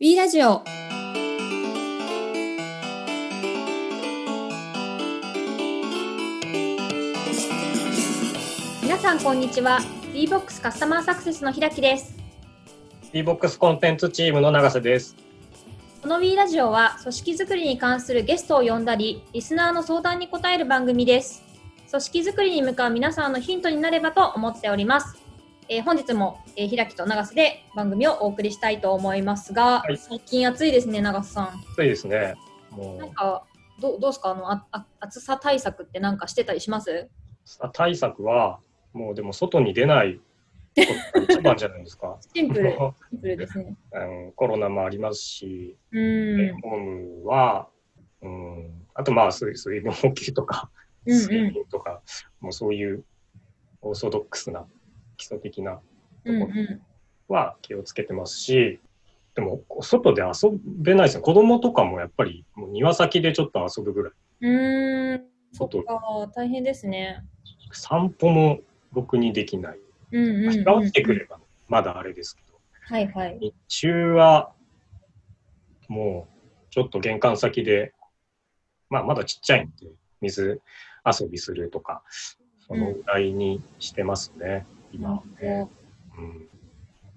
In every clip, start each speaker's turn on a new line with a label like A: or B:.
A: B ラジオ。皆さんこんにちは。B-BOX カスタマーサクセスの平木です。
B: B-BOX コンテンツチームの永瀬です。
A: この B ラジオは組織づくりに関するゲストを呼んだりリスナーの相談に答える番組です。組織づくりに向かう皆さんのヒントになればと思っておりますえー本日も、えー、平木と永瀬で番組をお送りしたいと思いますが、
B: はい。
A: 最近暑いですね永瀬さん。
B: そうですね。もう。
A: なんかどうどうですか？あのああ暑さ対策ってなんかしてたりします？
B: さ対策はもうでも外に出ない一番じゃないですか。
A: シンプルシンプルですね。
B: うんコロナもありますし、ホームは、うん、あとまあ水水分補給とか
A: うん
B: 睡
A: うん。
B: 眠とか、もうそういうオーソドックスな基礎的な
A: うんう
B: は気をつけてますし、でも外で遊べないですよ。子供とかもやっぱりもう庭先でちょっと遊ぶぐらい。
A: んうーん。そっ
B: 外
A: か大変ですね。
B: 散歩もろくにできない。
A: うんうん、うん、
B: 日が落ちてくればまだあれですけど、
A: はいはい。
B: 日中はもうちょっと玄関先で、まあまだちっちゃいんで、水遊びするとか、そのぐらいにしてますね、今はね。うん。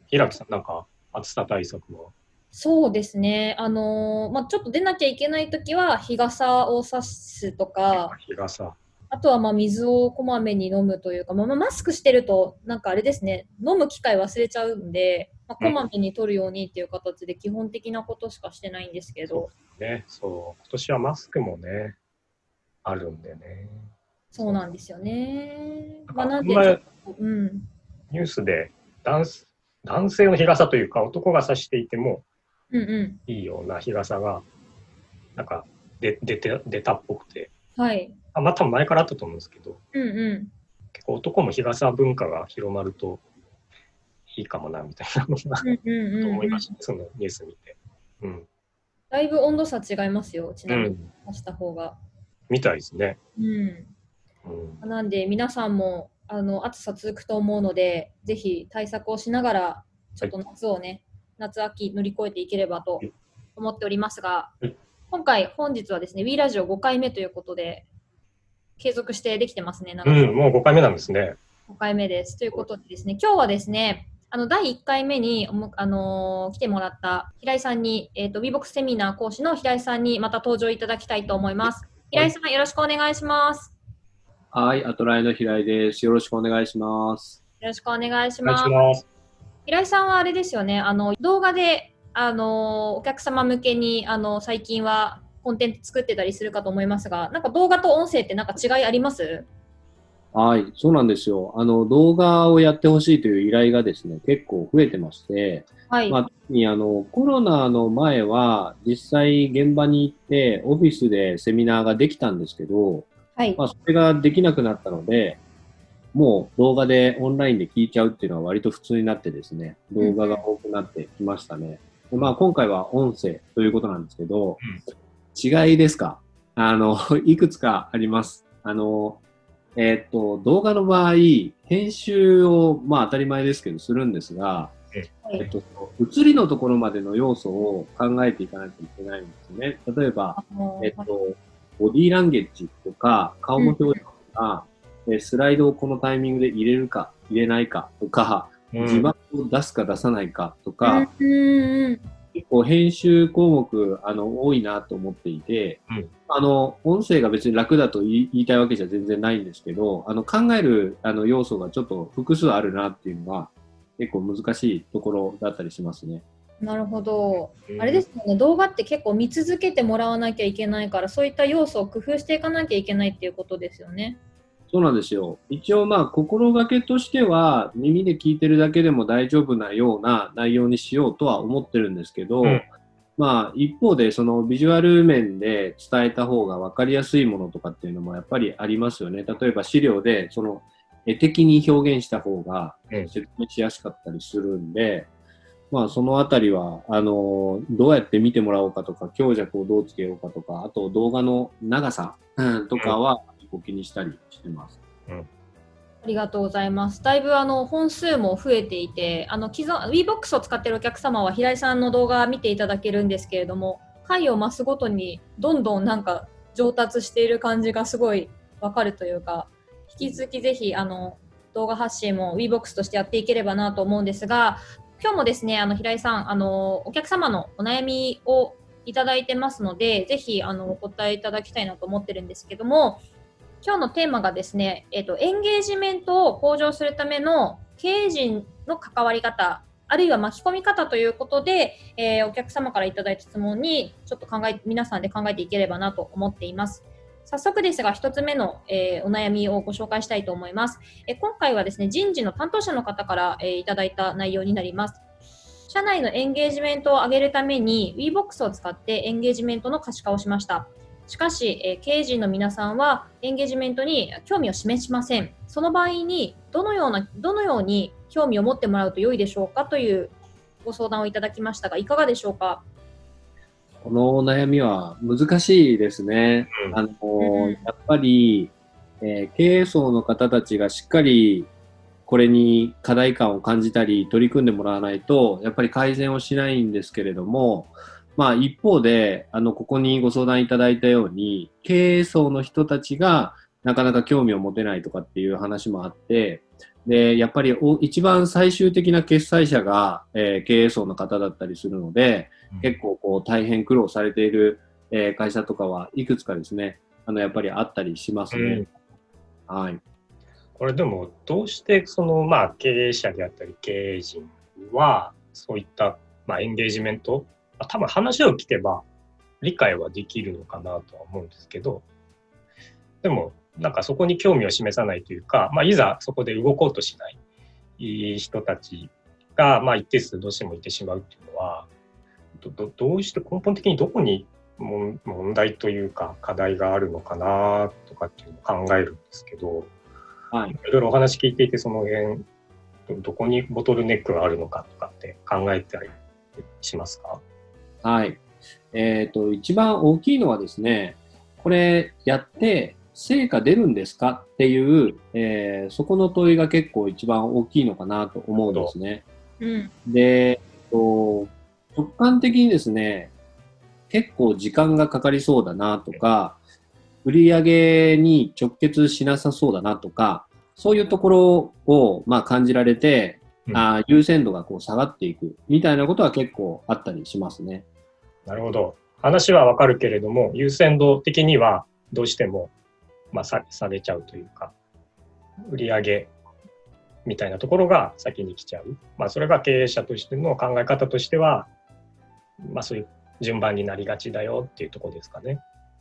B: 平木さん、なんか暑さ対策は？
A: そうですねあのーまあちょっと出なきゃいけないときは日傘を差すとか
B: 日傘。
A: あとはまあ水をこまめに飲むというか、まあ、まあマスクしてるとなんかあれですね飲む機会忘れちゃうんで、まあ、こまめに取るようにっていう形で基本的なことしかしてないんですけど、
B: ね、そう。今年はマスクもね、あるんでね。
A: そうなんですよね。まあ、なんでうん。
B: ニュースで男男性の日傘というか男が差していても
A: うんう
B: いいような日傘がなんか出出て出たっぽくて
A: ん。はい。
B: あまあ多分前からあったと思うんですけど
A: うんう
B: 結構男も日傘文化が広まるといいかもなみたいなのが
A: ん。うんうんうん、
B: と
A: うん
B: 思いましたねそのニュース見て。うん。
A: だいぶ温度差違いますよ、ち
B: う
A: なみに、
B: ん。
A: した方が。
B: みたいですね。
A: うん。
B: うん。
A: なんで、皆さんもあの暑さ続くと思うので、ぜひ対策をしながら、ちょっと夏をね、夏秋乗り越えていければと
B: はい
A: 思っておりますが
B: はい、
A: 今回、本日はですね、W ラジオ5回目ということで、継続してできてますね、
B: うん、もう5回目なんですね。
A: 5回目です。ということでですね、今日はですね、あの第1回目にあのー来てもらった平井さんに、えっ、と、WeBox セミナー講師の平井さんにまた登場いただきたいと思います。平井さん、よろしくお願いします。
C: はい、アトライの平井です。よろしくお願いします。
A: よろしくお願いします。
B: します。
A: 平井さんはあれですよね、あの動画で、あのーお客様向けに、あの最近はコンテンツ作ってたりするかと思いますが、なんか動画と音声ってなんか違いあります？
C: はい、そうなんですよ。あの、動画をやってほしいという依頼がですね、結構増えてまして、
A: はい。
C: まあ、特にあの、コロナの前は、実際現場に行って、オフィスでセミナーができたんですけど、
A: はい。
C: まあ、それができなくなったので、もう動画でオンラインで聞いちゃうっていうのは割と普通になってですね、動画が多くなってきましたね。でまあ、今回は音声ということなんですけど、違いですか？あの、いくつかあります。あの、えーっと、動画の場合、編集を、まあ当たり前ですけど、するんですが、
A: はい
C: えっと、映りのところまでの要素を考えていかなきゃいけないんですね。例えば、えっと、ボディーランゲージとか、顔の表情とか、えスライドをこのタイミングで入れるか、入れないかとか、
B: うん。
C: 字幕を出すか出さないかとか、
A: うんうんうん。
C: 結構編集項目あの多いなと思っていて、
B: うん。
C: あの音声が別に楽だと言い言いたいわけじゃ全然ないんですけどあの考えるあの要素がちょっと複数あるなっていうのは結構難しいところだったりしますね。
A: なるほど。
B: うん
A: あれですよね、動画って結構見続けてもらわなきゃいけないから、そういった要素を工夫していかなきゃいけないっていうことですよね。
C: そうなんですよ。一応まあ心がけとしては耳で聞いてるだけでも大丈夫なような内容にしようとは思ってるんですけど、
B: うん
C: まあ一方でそのビジュアル面で伝えた方が分かりやすいものとかっていうのもやっぱりありますよね。例えば資料でその絵的に表現した方が
B: うん
C: 説明しやすかったりするんで、まあそのあたりは、あのどうやって見てもらおうかとか、強弱をどうつけようかとか、あと動画の長さうんとかは、お気にしたりしてます。
A: こありがとうございます。だいぶあの本数も増えていて、あの既存 WeBox を使っているお客様は平井さんの動画見ていただけるんですけれども、回を増すごとにどんどんなんか上達している感じがすごいわかるというか、引き続きぜひあの動画発信も WeBox としてやっていければなと思うんですが、今日もですね、あの平井さん、あのお客様のお悩みをいただいてますので、ぜひあのお答えいただきたいなと思ってるんですけども、今日のテーマがですね、えっ、と、エンゲージメントを向上するための経営陣の関わり方、あるいは巻き込み方ということで、えーお客様からいただいた質問に、ちょっと考え、皆さんで考えていければなと思っています。早速ですが、一つ目の、えーお悩みをご紹介したいと思います。えー今回はですね、人事の担当者の方から、えーいただいた内容になります。社内のエンゲージメントを上げるために WeBox を使ってエンゲージメントの可視化をしました。しかし、えー経営陣の皆さんはエンゲージメントに興味を示しません。その場合にどのようなどのように興味を持ってもらうと良いでしょうかというご相談をいただきましたが、いかがでしょうか？
C: このお悩みは難しいですね。
B: うん
C: あの
A: うん
C: やっぱり、えー経営層の方たちがしっかりこれに課題感を感じたり取り組んでもらわないとやっぱり改善をしないんですけれども、まあ、一方であのここにご相談いただいたように経営層の人たちがなかなか興味を持てないとかっていう話もあってでやっぱりお一番最終的な決済者が、えー経営層の方だったりするので、結構こう大変苦労されている、えー会社とかはいくつかですね、あのやっぱりあったりしますね。はい。
B: これでもどうしてそのまあ経営者であったり経営陣はそういったまあエンゲージメントまあ多分話を聞けば理解はできるのかなとは思うんですけどでもなんかそこに興味を示さないというか、まあ、いざそこで動こうとしない人たちがまあ一定数どうしてもいてしまうっていうのはどどどうして根本的にどこに問問題というか課題があるのかなとかっていうのを考えるんですけど。
C: はい。
B: いろいろお話聞いていて、その辺、どどこにボトルネックがあるのかとかって考えたりしますか？
C: はい。えっ、と、一番大きいのはですね、これやって成果出るんですかっていう、えーそこの問いが結構一番大きいのかなと思うんですね。
A: うん。
C: で、えっと直感的にですね、結構時間がかかりそうだなとか、売り上げに直結しなさそうだなとか、そういうところを、まあ、感じられて、
B: うん
C: あー優先度がこう下がっていくみたいなことは結構あったりしますね。
B: なるほど。話はわかるけれども、優先度的にはどうしても、まあ、さされちゃうというか、売り上げみたいなところが先に来ちゃう。まあ、それが経営者としての考え方としては、まあ、そういう順番になりがちだよっていうところですかね。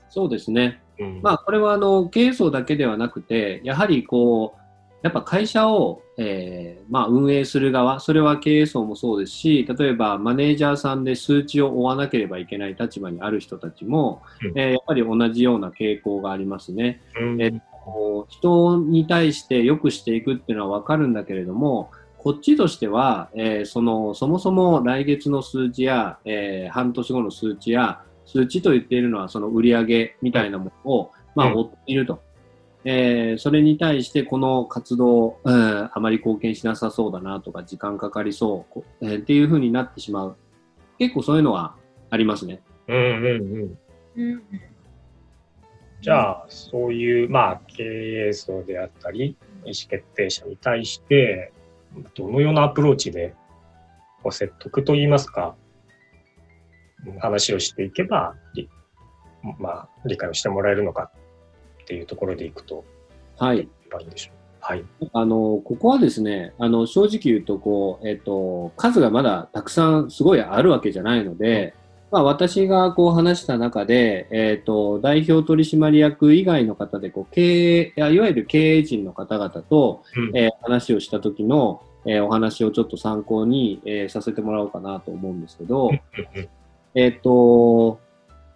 C: そうですね。
B: うん。
C: まあ、これはあの経営層だけではなくて、やはりこう、やっぱ会社を、えーまあ、運営する側、それは経営層もそうですし、例えばマネージャーさんで数値を追わなければいけない立場にある人たちも、
B: うん
C: えーやっぱり同じような傾向がありますね。
B: うん
C: えこう人に対して良くしていくっていうのは分かるんだけれども、こっちとしては、えーそのそもそも来月の数値や、えー半年後の数値や、数値と言っているのはその売り上げみたいなものを、まあ、
B: うん
C: 追っていると。えーそれに対してこの活動、うん、あまり貢献しなさそうだなとか、時間かかりそう、こえーっていうふうになってしまう。結構そういうのはありますね。
B: うんうんうん。
A: うん。
B: じゃあ、そういう、まあ、経営層であったり、意思決定者に対して、どのようなアプローチで、こう説得といいますか、うん話をしていけば、りまあ、理解をしてもらえるのかっていうところでいくと、
C: はい。
B: いいんでしょう。はい。
C: あの、ここはですね、あの、正直言うと、こう、えっ、と、数がまだたくさんすごいあるわけじゃないので、まあ、私がこう話した中で、えっ、と、代表取締役以外の方で、こう、経営、いわゆる経営陣の方々と、
B: うん。
C: えー話をした時の、えーお話をちょっと参考に、えーさせてもらおうかなと思うんですけど、えっ、と、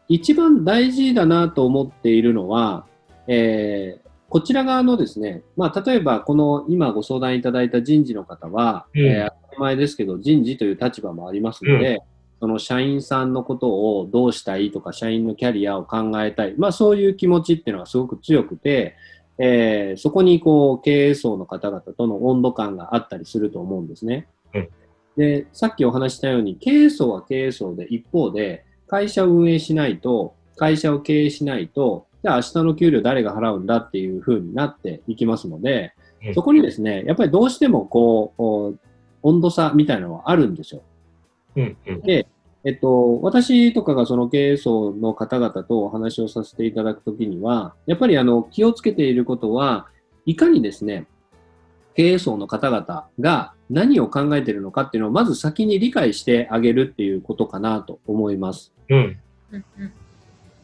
C: 一番大事だなと思っているのは、えーこちら側のですね、まあ、例えばこの今ご相談いただいた人事の方は、
B: うん。
C: えー当たり前ですけど人事という立場もありますので、その社員さんのことをどうしたいとか、社員のキャリアを考えたい、まあ、そういう気持ちっていうのがすごく強くて、えーそこにこう経営層の方々との温度感があったりすると思うんですね。
B: うん
C: で、さっきお話ししたように、経営層は経営層で、一方で、会社を運営しないと、会社を経営しないと、じゃあ明日の給料誰が払うんだっていう風になっていきますので
B: う、ん
C: そこにですね、やっぱりどうしてもこう温度差みたいなのはあるんですよ。
B: うんうん。
C: で、えっと、私とかがその経営層の方々とお話をさせていただくときには、やっぱりあの気をつけていることは、いかにですね、経営層の方々が何を考えているのかっていうのをまず先に理解してあげるっていうことかなと思います。
B: うん。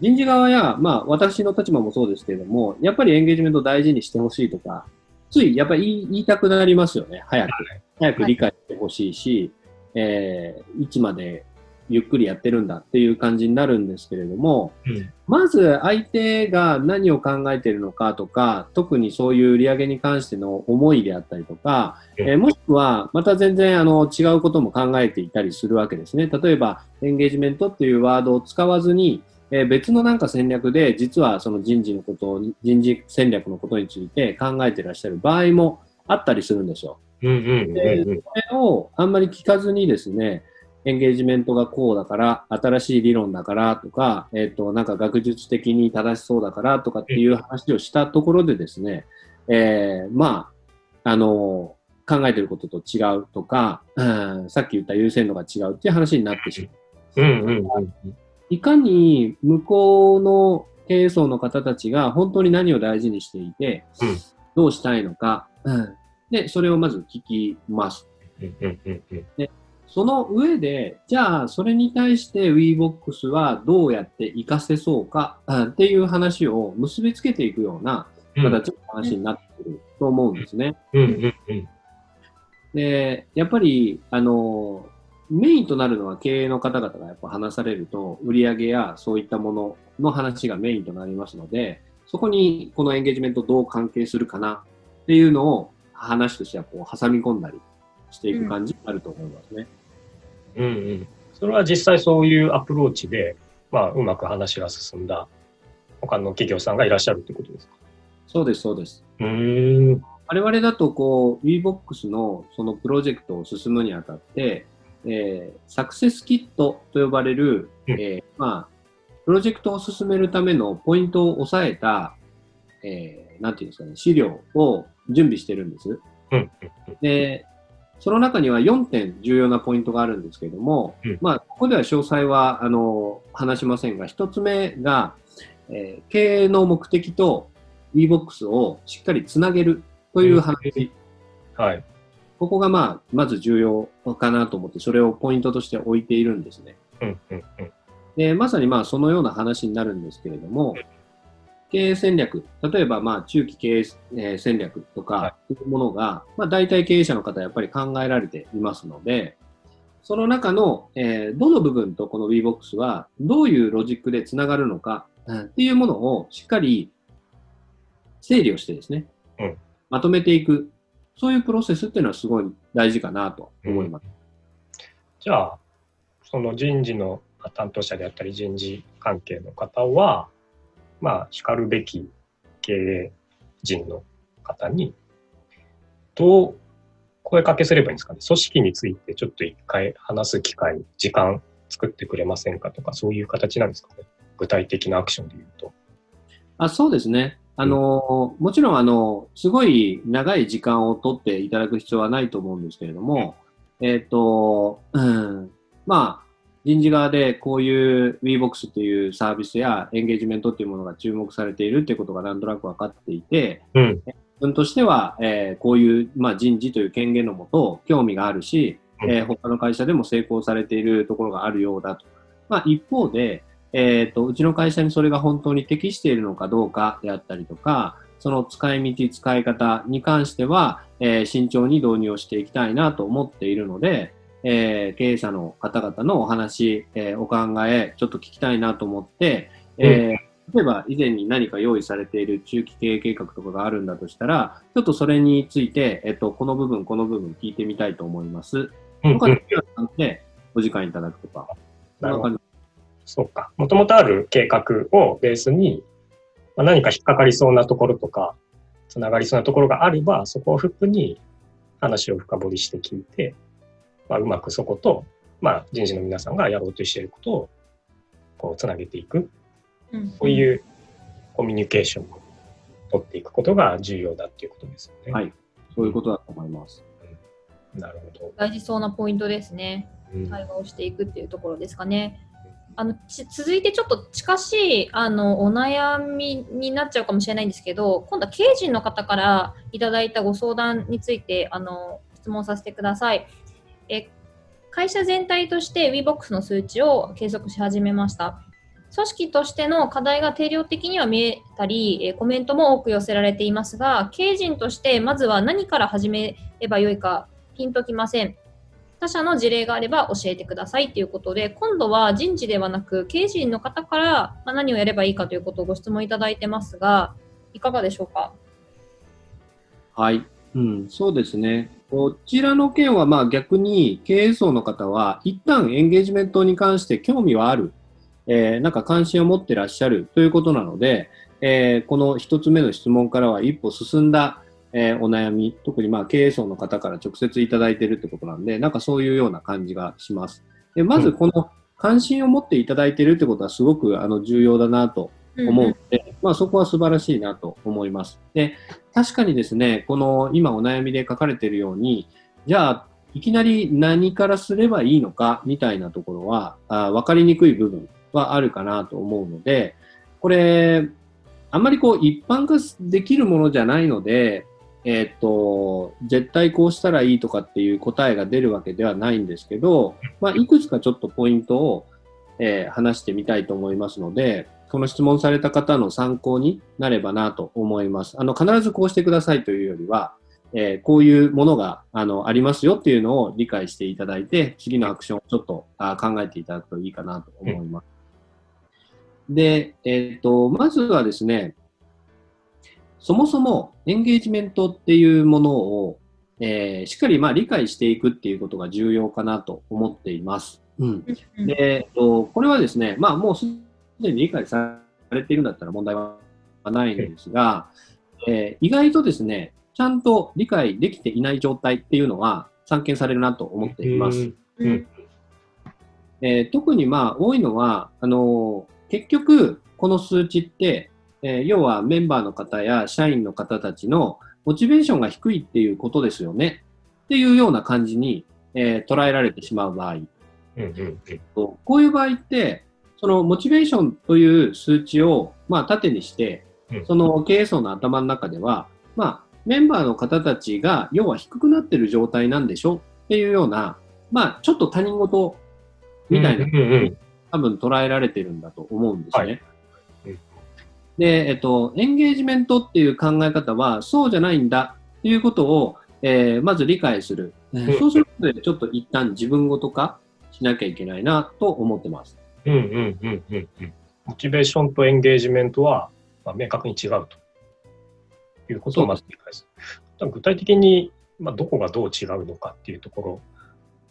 C: 人事側や、まあ私の立場もそうですけれども、やっぱりエンゲージメントを大事にしてほしいとか、ついやっぱり言い言いたくなりますよね、早く。早く理解してほしいし、えーいつまでゆっくりやってるんだっていう感じになるんですけれども、
B: うん
C: まず相手が何を考えているのかとか、特にそういう売り上げに関しての思いであったりとか、
B: うん
C: えーもしくはまた全然あの違うことも考えていたりするわけですね。例えば、エンゲージメントっていうワードを使わずに、えー別のなんか戦略で、実はその人事のことを、人事戦略のことについて考えていらっしゃる場合もあったりするんですよ。
B: うんうんうんうん
C: それをあんまり聞かずにですね、エンゲージメントがこうだから、新しい理論だからとか、えっ、と、なんか学術的に正しそうだからとかっていう話をしたところでですね、えーまあ、あの、考えてることと違うとか、うんさっき言った優先度が違うっていう話になってしまう。
B: うんうんうん
C: いかに向こうの経営層の方たちが本当に何を大事にしていて、
B: うん。
C: どうしたいのか、うんで、それをまず聞きます。
B: うんうんうんうん
C: その上で、じゃあ、それに対して WeBox はどうやって活かせそうか、うんっていう話を結びつけていくような
B: うん
C: 形の話になってくると思うんですね。で、やっぱり、あの、メインとなるのは経営の方々がやっぱ話されると、売上やそういったものの話がメインとなりますので、そこにこのエンゲージメントどう関係するかなっていうのを話としてはこう挟み込んだりしていく感じになると思いますね。
B: うんうんそれは実際そういうアプローチで、まあ、うまく話が進んだ他の企業さんがいらっしゃるってことですか？
C: そうです、そうです。
B: うーん。
C: 我々だとこう WeBox のそのプロジェクトを進むにあたって、えーサクセスキットと呼ばれる、
B: うん
C: えーまあ、プロジェクトを進めるためのポイントを押さえた、えーなんていうんですかね、資料を準備してるんです。
B: うんうん
C: で、その中には4点重要なポイントがあるんですけれども、
B: うん
C: まあ、ここでは詳細は、あの、話しませんが、1つ目が、えー経営の目的と WeBox をしっかりつなげるという話。
B: はい。
C: ここがまあ、まず重要かなと思って、それをポイントとして置いているんですね。
B: うんうんうん
C: で、まさにまあ、そのような話になるんですけれども、経営戦略、例えばまあ、中期経営えー戦略と
B: は
C: か、いうものが、まあ、大体経営者の方はやっぱり考えられていますので、その中の、えーどの部分とこの WeBox は、どういうロジックでつながるのか、うん。っていうものをしっかり整理をしてですね、
B: うん。
C: まとめていく、そういうプロセスっていうのはすごい大事かなと思います。
B: じゃあ、その人事の担当者であったり人事関係の方は、まあ、叱るべき経営人の方に、どう声かけすればいいんですかね？組織についてちょっと一回話す機会、時間作ってくれませんかとか、そういう形なんですかね？具体的なアクションで言うと。
C: あそうですね。あの、もちろん、あの、すごい長い時間を取っていただく必要はないと思うんですけれども、えっ、と、うん、まあ、人事側でこういう WeBox っていうサービスやエンゲージメントっていうものが注目されているっていうことがなんとなく分かっていて、
B: うん。
C: 自分としては、えーこういう、まあ、人事という権限のもと興味があるし、
B: うん
C: えー他の会社でも成功されているところがあるようだと。まあ、一方で、えー、とうちの会社にそれが本当に適しているのかどうかであったりとか、その使い道、使い方に関しては、えー慎重に導入をしていきたいなと思っているので、えー経営者の方々のお話、えーお考え、ちょっと聞きたいなと思って、えー例えば以前に何か用意されている中期経営計画とかがあるんだとしたら、ちょっとそれについて、えっと、この部分、この部分聞いてみたいと思います。
B: うん
C: とかででお時間いただくとか。
B: なるほどそうか。もともとある計画をベースに、まあ、何か引っかかりそうなところとか、つながりそうなところがあれば、そこをフックに話を深掘りして聞いて、まあ、うまくそこと、まあ、人事の皆さんがやろうとしていることをこうつなげていく、うん、そういうコミュニケーションを取っていくことが重要だっていうことですよね。
C: はい、そういうことだと思います。
B: うん、なるほど。
A: 大事そうなポイントですね。対話をしていくっていうところですかね。あの続いてちょっと近しいあのお悩みになっちゃうかもしれないんですけど今度は経営陣の方からいただいたご相談についてあの質問させてください。え会社全体として WeBox の数値を計測し始めました。組織としての課題が定量的には見えたり、コメントも多く寄せられていますが、経営陣としてまずは何から始めればよいかピンときません。他社の事例があれば教えてくださいということで、今度は人事ではなく、経営陣の方から何をやればいいかということをご質問いただいてますが、いかがでしょうか？
C: はい、うん、そうですね。こちらの件はまあ逆に経営層の方は一旦エンゲージメントに関して興味はある、えー、なんか関心を持ってらっしゃるということなので、えー、この一つ目の質問からは一歩進んだえー、お悩み、特にまあ経営層の方から直接いただいているってことなんで、なんかそういうような感じがします。でまずこの関心を持っていただいているってことはすごくあの重要だなと思うので、うん、まあ、そこは素晴らしいなと思います。で確かにですね、この今お悩みで書かれているように、じゃあいきなり何からすればいいのかみたいなところはあ分かりにくい部分はあるかなと思うので、これ、あんまりこう一般化できるものじゃないので、えっ、と、絶対こうしたらいいとかっていう答えが出るわけではないんですけど、まあ、いくつかちょっとポイントを、えー、話してみたいと思いますので、この質問された方の参考になればなと思います。あの、必ずこうしてくださいというよりは、えー、こういうものがあのありますよっていうのを理解していただいて、次のアクションをちょっとあ考えていただくといいかなと思います。で、えっ、ー、と、まずはですね、そもそもエンゲージメントっていうものを、えー、しっかりまあ理解していくっていうことが重要かなと思っています。うん、で、えっと、これはですね、まあもうすでに理解されているんだったら問題はないんですが、えー、意外とですね、ちゃんと理解できていない状態っていうのは散見されるなと思っています。うん、えー、特にまあ多いのは、あのー、結局この数値ってえー、要はメンバーの方や社員の方たちのモチベーションが低いっていうことですよね。っていうような感じに、えー、捉えられてしまう場合、うんうん。こういう場合ってそのモチベーションという数値を、まあ、縦にして、その経営層の頭の中では、まあ、メンバーの方たちが要は低くなってる状態なんでしょっていうような、まあ、ちょっと他人事みたいな、多分捉えられてるんだと思うんですね。はいで、えっと、エンゲージメントっていう考え方はそうじゃないんだっていうことを、えー、まず理解する。そうすることで、ちょっと一旦自分ごと化しなきゃいけないなと思ってます。
B: うんうんうんうんうん。モチベーションとエンゲージメントは、まあ、明確に違うということをまず理解する。具体的に、まあ、どこがどう違うのかっていうところ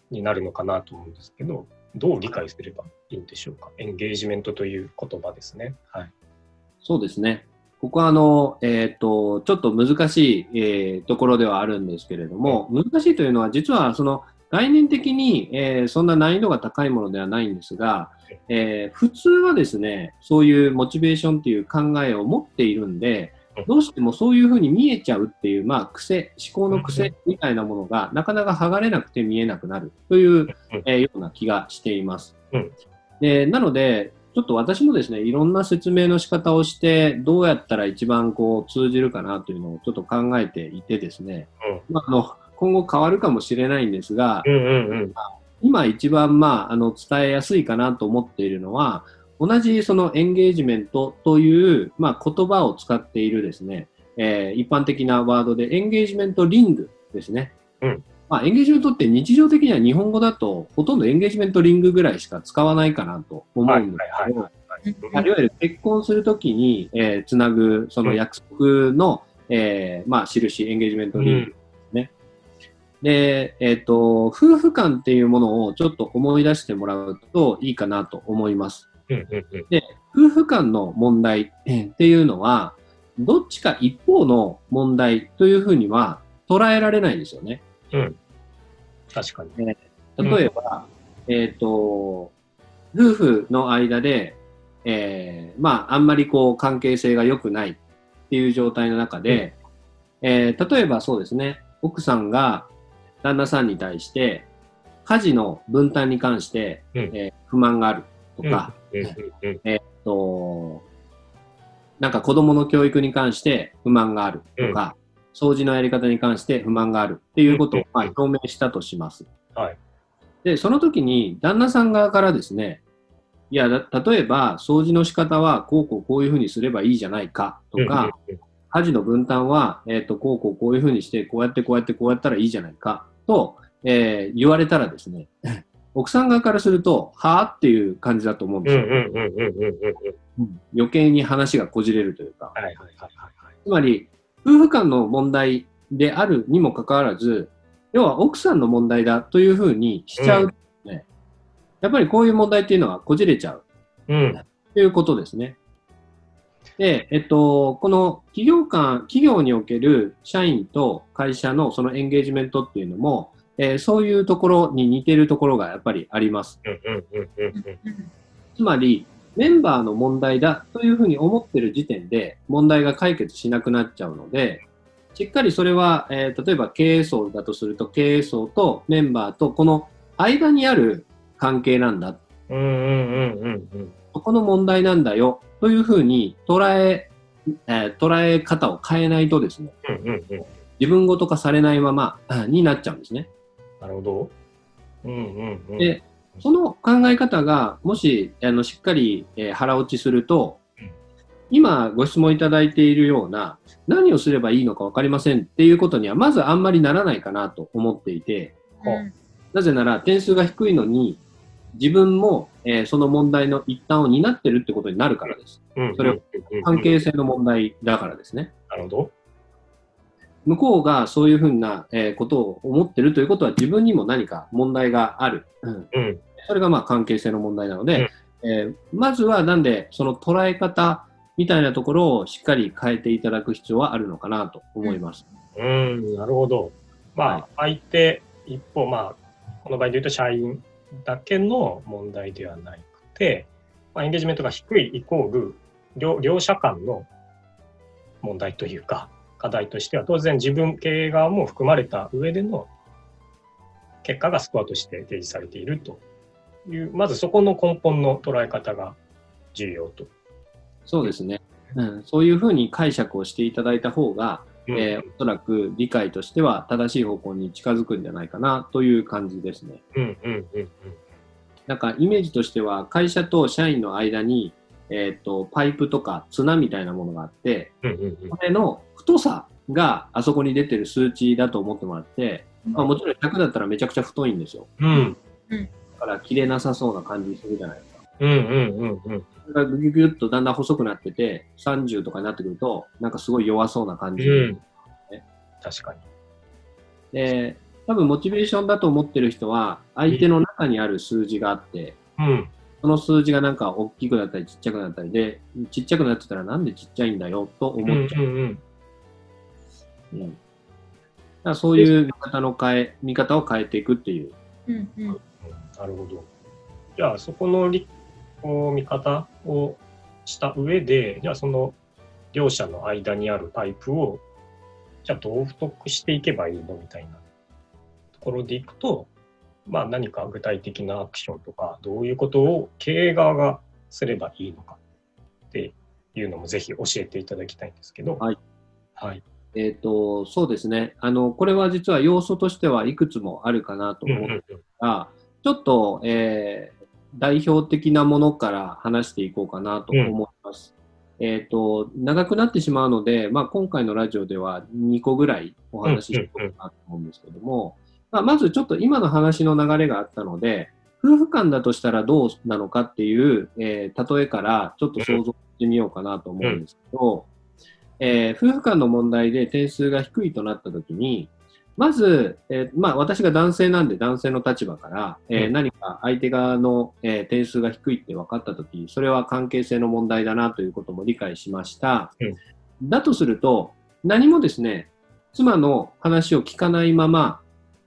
B: になるのかなと思うんですけど、どう理解すればいいんでしょうか？エンゲージメントという言葉ですね。はい。
C: そうですね。ここはあの、えっ、ー、と、ちょっと難しい、えー、ところではあるんですけれども、難しいというのは実はその概念的に、えー、そんな難易度が高いものではないんですが、えー、普通はですね、そういうモチベーションっていう考えを持っているんで、どうしてもそういうふうに見えちゃうっていう、まあ、癖、思考の癖みたいなものがなかなか剥がれなくて見えなくなる。という、えー、ような気がしています。でなので、ちょっと私もですね、いろんな説明の仕方をして、どうやったら一番こう通じるかなというのをちょっと考えていてですね、うん、まあ、あの今後変わるかもしれないんですが、うんうんうん、今一番、まあ、あの伝えやすいかなと思っているのは、同じそのエンゲージメントという、まあ、言葉を使っているですね、えー、一般的なワードでエンゲージメントリングですね。うん。まあ、エンゲージメントって日常的には日本語だとほとんどエンゲージメントリングぐらいしか使わないかなと思うんですけど、いわゆる結婚するときに、えー、つなぐその約束の、うん、えー、まあ、印、エンゲージメントリングでえっ、ー、と、夫婦間っていうものをちょっと思い出してもらうといいかなと思います。で、夫婦間の問題っていうのは、どっちか一方の問題というふうには捉えられないですよね。
B: うん。確かに。
C: 例えば、えっ、と、夫婦の間で、えーまあ、あんまりこう関係性が良くないっていう状態の中で、えー例えばそうですね、奥さんが旦那さんに対して、家事の分担に関して、
B: うん。
C: えー不満があるとか、
B: うん。うん。うん。
C: と、なんか子供の教育に関して不満があるとか、掃除のやり方に関して不満があるっていうことをまあ表明したとします。
B: はい。
C: で、その時に旦那さん側からですね、いや、だ例えば掃除の仕方はこうこうこういうふうにすればいいじゃないかとか、
B: うん。
C: 家事の分担は、えっ、と、こうこうこういうふうにして、こうやってこうやってこうやったらいいじゃないかと、えー言われたらですね、奥さん側からすると、はぁっていう感じだと思うんですよ。
B: うんうんうんうんうんうんうん。
C: うん余計に話がこじれるというか。つまり、夫婦間の問題であるにもかかわらず、要は奥さんの問題だというふうにしちゃう、ねやっぱりこういう問題っていうのはこじれちゃう
B: うん。
C: ということですね。で、えっと、この企業間、企業における社員と会社のそのエンゲージメントっていうのも、えーそういうところに似てるところがやっぱりあります。つまり、メンバーの問題だというふうに思ってる時点で問題が解決しなくなっちゃうので、しっかりそれは、えー例えば経営層だとすると経営層とメンバーとこの間にある関係なんだ、
B: うんうんうんうんうん。
C: そこの問題なんだよというふうに捉ええー捉え方を変えないとですね、
B: うんうんうん。
C: 自分ごと化されないままあになっちゃうんですね。
B: なるほど。うんうんうん。
C: で、その考え方がもしあのしっかり、えー腹落ちすると
B: うん、
C: 今ご質問いただいているような何をすればいいのか分かりませんっていうことにはまずあんまりならないかなと思っていて、
A: うん
C: なぜなら点数が低いのに自分も、えーその問題の一端を担ってるってことになるからです。
B: うん
C: それを
B: うんうんうん
C: 関係性の問題だからですね。
B: なるほど。
C: 向こうがそういうふうな、えーことを思ってるということは自分にも何か問題がある。うん
B: うん。
C: それがまあ関係性の問題なので、えーまずはなんでその捉え方みたいなところをしっかり変えていただく必要はあるのかなと思います。
B: うん、なるほど。ま
C: はい
B: あ、相手、一方、まあ、この場合で言うと社員だけの問題ではなくて、まあ、エンゲージメントが低いイコール、両両者間の問題というか、課題としては、当然自分経営側も含まれた上での結果がスコアとして提示されているという、まずそこの根本の捉え方が重要と。
C: そうですね。うん、そういうふうに解釈をしていただいた方が、えーおそらく理解としては正しい方向に近づくんじゃないかなという感じですね。
B: うんうんうん
C: なんかイメージとしては会社と社員の間に、えー、とパイプとか綱みたいなものがあって、
B: うんうんうん
C: これの太さがあそこに出てる数値だと思ってもらって、まあ、もちろん100だったらめちゃくちゃ太いんですよ。
B: うん
C: だから切れなさそうな感じするじゃないですか。
B: うんうんうんうん
C: それがぐぎゅぐぎゅっとだんだん細くなってて、30とかになってくると、なんかすごい弱そうな感じ。
B: うん確かに。
C: で、多分モチベーションだと思ってる人は、相手の中にある数字があって、
B: うん
C: その数字がなんか大きくなったりちっちゃくなったりで、ちっちゃくなってたらなんでちっちゃいんだよと思っちゃう。
B: うんうん
C: うんだからそういう見方の変え、見方を変えていくっていう。
A: うんうん
B: うんなるほど。じゃあ、そこのりこう見方をした上で、じゃあ、その両者の間にあるパイプを、じゃあ、どう太くしていけばいいのみたいなところでいくと、まあ、何か具体的なアクションとか、どういうことを経営側がすればいいのかっていうのもぜひ教えていただきたいんですけど。
C: はい。
B: はい。
C: えっ、と、そうですね。あの、これは実は要素としてはいくつもあるかなと
B: うんう
C: 思うん
B: んうん
C: が、ちょっと、えー代表的なものから話していこうかなと思います。えっ、と、長くなってしまうので、まあ、今回のラジオでは2個ぐらいお話ししていこうかなと思うんですけども、まあ、まずちょっと今の話の流れがあったので、夫婦間だとしたらどうなのかっていう、えー例えからちょっと想像してみようかなと思うんですけど、えー夫婦間の問題で点数が低いとなったときに、まず、えーまあ、私が男性なんで男性の立場から、えー
B: うん
C: 何か相手側の、えー点数が低いって分かったとき、それは関係性の問題だなということも理解しました。
B: うん
C: だとすると、何もですね、妻の話を聞かないまま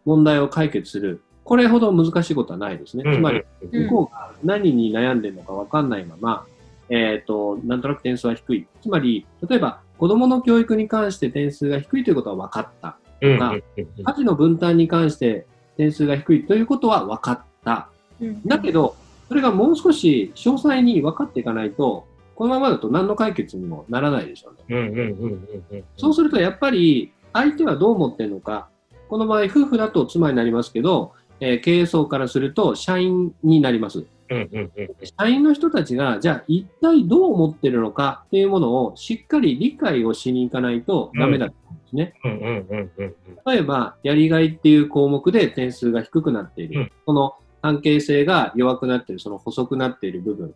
C: 問題を解決する。これほど難しいことはないですね。つまり、
A: うん
C: 向こうが何に悩んでるのか分かんないまま、えっ、と、なんとなく点数は低い。つまり、例えば、子供の教育に関して点数が低いということは分かった。
B: うんうん
C: が
B: うんうん
C: 家事の分担に関して点数が低いということは分かった。
A: うん
C: だけど、それがもう少し詳細に分かっていかないと、このままだと何の解決にもならないでしょうね。
B: うんうんうんうんうん
C: そうするとやっぱり相手はどう思ってるのか、この場合夫婦だと妻になりますけど、えー経営層からすると社員になります。
B: うんうんうん
C: 社員の人たちが、じゃあ一体どう思ってるのかっていうものをしっかり理解をしに行かないとダメだと思うんですね。
B: うんうんうんうん
C: 例えば、やりがいっていう項目で点数が低くなっている。
B: うん
C: その関係性が弱くなっている、その細くなっている部分。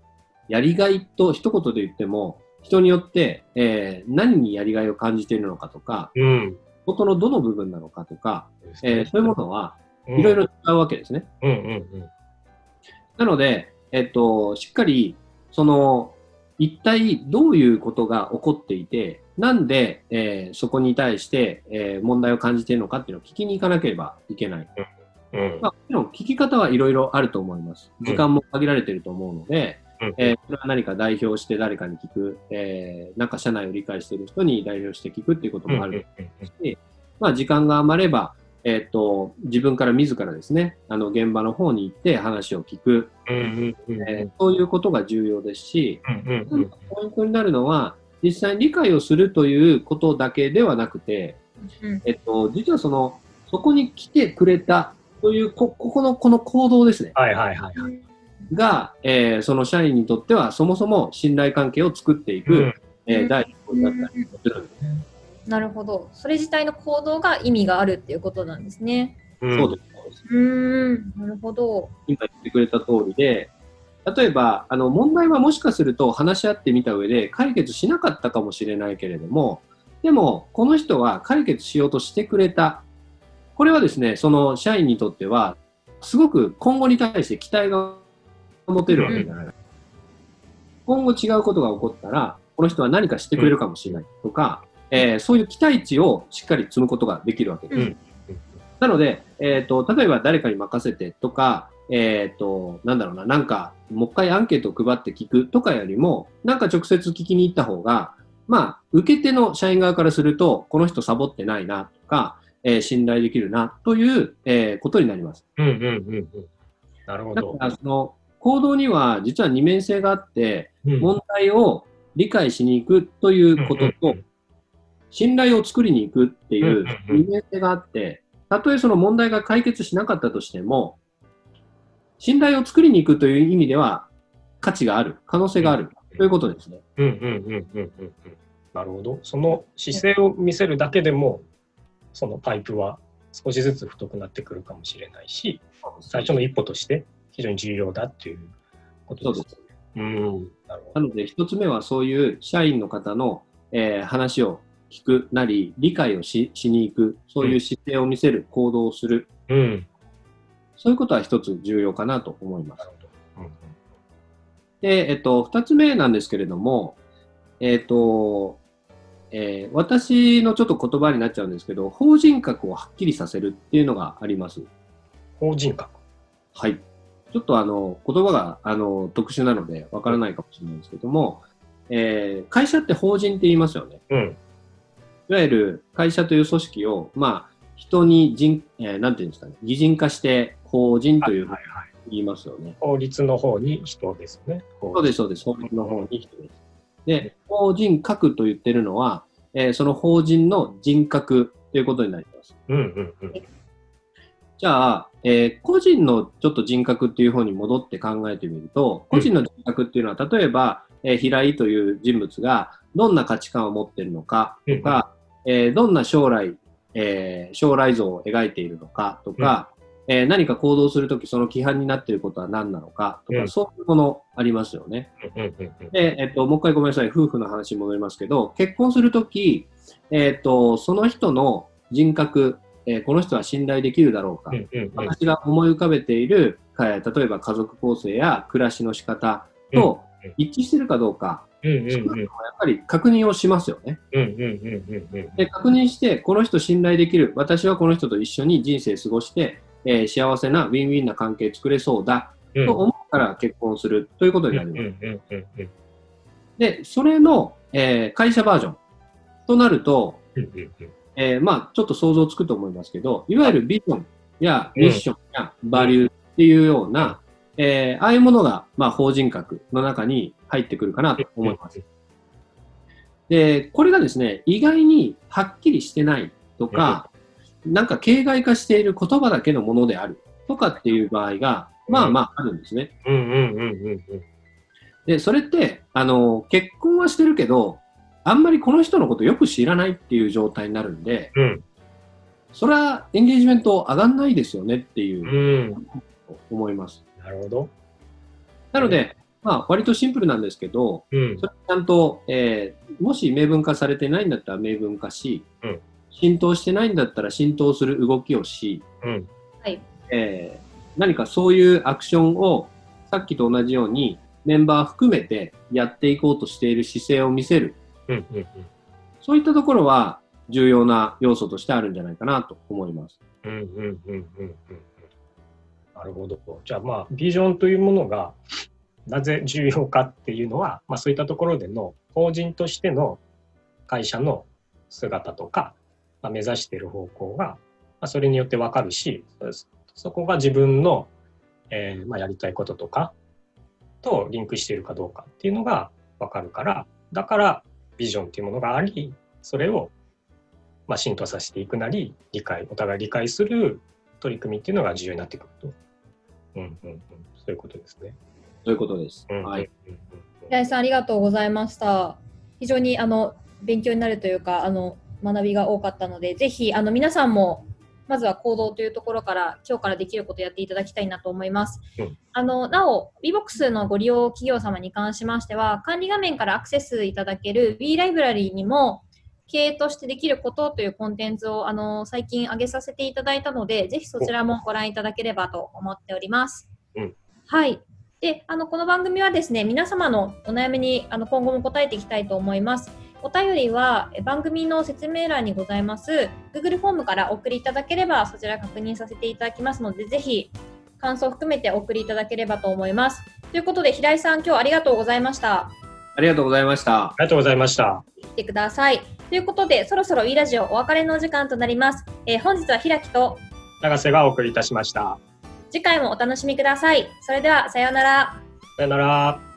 C: やりがいと一言で言っても、人によって、えー何にやりがいを感じているのかとか、
B: うん
C: ことのどの部分なのかとか、えーそういうものは
B: うん
C: いろいろ違うわけですね。
B: うんうん
C: なので、えっと、しっかり、その、一体どういうことが起こっていて、なんで、えーそこに対して、えー問題を感じているのかっていうのを聞きに行かなければいけない。
B: うん。
C: まあ、もちろん聞き方はいろいろあると思います。時間も限られていると思うので、
B: うん。
C: えーそれは何か代表して誰かに聞く、えーなんか社内を理解している人に代表して聞くっていうこともあるし、まあ、時間が余れば、えっ、と、自分から自らですね、あの、現場の方に行って話を聞く、
B: うんうんうん
C: えーそういうことが重要ですし、
B: うんうん
C: ポイントになるのは、実際に理解をするということだけではなくて、
A: うん
C: えっと、実はその、そこに来てくれたという、こ、ここの、この行動ですね。
B: はいはいはいはい。
C: が、えーその社員にとっては、そもそも信頼関係を作っていく、
B: うん
C: えー第一歩だったりするんです。
A: なるほど。それ自体の行動が意味があるっていうことなんですね。
B: うん
C: そうです。
A: うーん、なるほど。
C: 今言ってくれた通りで、例えば、あの、問題はもしかすると話し合ってみた上で解決しなかったかもしれないけれども、でも、この人は解決しようとしてくれた。これはですね、その社員にとっては、すごく今後に対して期待が持てるわけじゃない。今後違うことが起こったら、この人は何かしてくれるかもしれないとか、えーそういう期待値をしっかり積むことができるわけです。
A: うん
C: なので、えっ、と、例えば誰かに任せてとか、えっ、と、なんだろうな、なんか、もう一回アンケートを配って聞くとかよりも、なんか直接聞きに行った方が、まあ、受け手の社員側からすると、この人サボってないなとか、えー信頼できるなという、えーことになります。
B: うんうんうんうん。なるほど。
C: だから、その、行動には実は二面性があって、
B: うん
C: 問題を理解しに行くということと
B: うんうんうん、
C: 信頼を作りに行くっていう二面性があって、たとえその問題が解決しなかったとしても、信頼を作りに行くという意味では価値がある、可能性があるということですね。
B: うんうんうんうんうんうん。なるほど。その姿勢を見せるだけでも、そのパイプは少しずつ太くなってくるかもしれないし、最初の一歩として非常に重要だっていうこと
C: そう
B: です。
C: です。
B: うん。なるほど。
C: なので、一つ目はそういう社員の方の、えー話を聞くなり、理解をししに行く、そういう姿勢を見せる、行動をする、
B: うん。
C: そういうことは一つ重要かなと思います。
B: うん
C: で、えっと、二つ目なんですけれども、えっと、えー私のちょっと言葉になっちゃうんですけど、法人格をはっきりさせるっていうのがあります。
B: 法人格。
C: はい。ちょっとあの、言葉があの特殊なのでわからないかもしれないんですけども、えー会社って法人って言いますよね。
B: うん。
C: いわゆる会社という組織を、まあ、人に人、えーなんていうんですかね、擬人化して法人というふうに
B: はいはい。
C: 言いますよね。
B: 法律の方に人ですね。
C: そうです、そうです。法律の方に人です。で、法人格と言ってるのは、えーその法人の人格ということになります。
B: うんうんうん。
C: じゃあ、えー個人のちょっと人格っていう方に戻って考えてみると、個人の人格っていうのは、例えば、えー平井という人物がどんな価値観を持っているのかとか、えーどんな将来、えー将来像を描いているのかとか、えー何か行動するときその規範になっていることは何なのかとか、
B: うん。
C: そういうものありますよね。
B: うんうんうん
C: で、えっと、もう一回ごめんなさい、夫婦の話に戻りますけど、結婚するとき、えっと、その人の人格、えーこの人は信頼できるだろうか、
B: うんうんうん。
C: 私が思い浮かべている、か例えば家族構成や暮らしの仕方と
B: うんうん。
C: 一致しているかどうか、
B: うんうんうん。
C: やっぱり確認をしますよね。
B: うんうんうんうんうん。
C: で、確認して、この人信頼できる、私はこの人と一緒に人生過ごして、えー幸せなウィンウィンな関係作れそうだ
B: うん
C: と思ったら結婚するということ
B: うん
C: になります。
B: うんうんうんうん
C: で、それの、えー会社バージョンとなると、
B: うんうんうん
C: えーまあ、ちょっと想像つくと思いますけど、いわゆるビジョンやミッションやバリューっていうような、えーああいうものが、まあ、法人格の中に入ってくるかなと思います。で、これがですね、意外にはっきりしてないとか、なんか形骸化している言葉だけのものであるとかっていう場合が、まあまああるんですね。で、それって、あの、結婚はしてるけど、あんまりこの人のことよく知らないっていう状態になるんで、
B: うん
C: それはエンゲージメント上がんないですよねっていう
B: うん。
C: 思います。
B: なるほど。
C: なので、まあ、割とシンプルなんですけど、
B: うん
C: それちゃんと、えーもし明文化されてないんだったら明文化し、
B: うん
C: 浸透してないんだったら浸透する動きをし、
B: うん
A: はい。
C: えー何かそういうアクションをさっきと同じようにメンバー含めてやっていこうとしている姿勢を見せる。
B: うんうんうん
C: そういったところは重要な要素としてあるんじゃないかなと思います。
B: うんうんうんうんうんうんなるほど。じゃあまあビジョンというものがなぜ重要かっていうのは、まあ、そういったところでの法人としての会社の姿とか、まあ、目指している方向が、まあ、それによって分かるしそこが自分の、えーまあ、やりたいこととかとリンクしているかどうかっていうのが分かるからだからビジョンっていうものがありそれをま、浸透させていくなり理解お互い理解する取り組みっていうのが重要になってくると、うんうんうん、そういうことですね。
C: そういうことです。はい。
B: うん
A: 平井さんありがとうございました。非常にあの勉強になるというかあの学びが多かったので、ぜひあの皆さんもまずは行動というところから今日からできることをやっていただきたいなと思います。
B: うん
A: あのなお VBOX のご利用企業様に関しましては管理画面からアクセスいただける B ライブラリーにも経営としてできることというコンテンツをあの最近上げさせていただいたので、ぜひそちらもご覧いただければと思っております。
B: うん
A: はい。で、あの、この番組はですね、皆様のお悩みにあの今後も答えていきたいと思います。お便りはえ番組の説明欄にございます Google フォームからお送りいただければそちら確認させていただきますので、ぜひ感想を含めてお送りいただければと思います。ということで、平井さん、今日はありがとうございました。
C: ありがとうございました。
B: ありがとうございました。
A: 来てください。ということで、そろそろ WE ラジオお別れのお時間となります。えー本日は平木と
B: 永瀬がお送りいたしました。
A: 次回もお楽しみください。それでは、さようなら。
B: さよなら。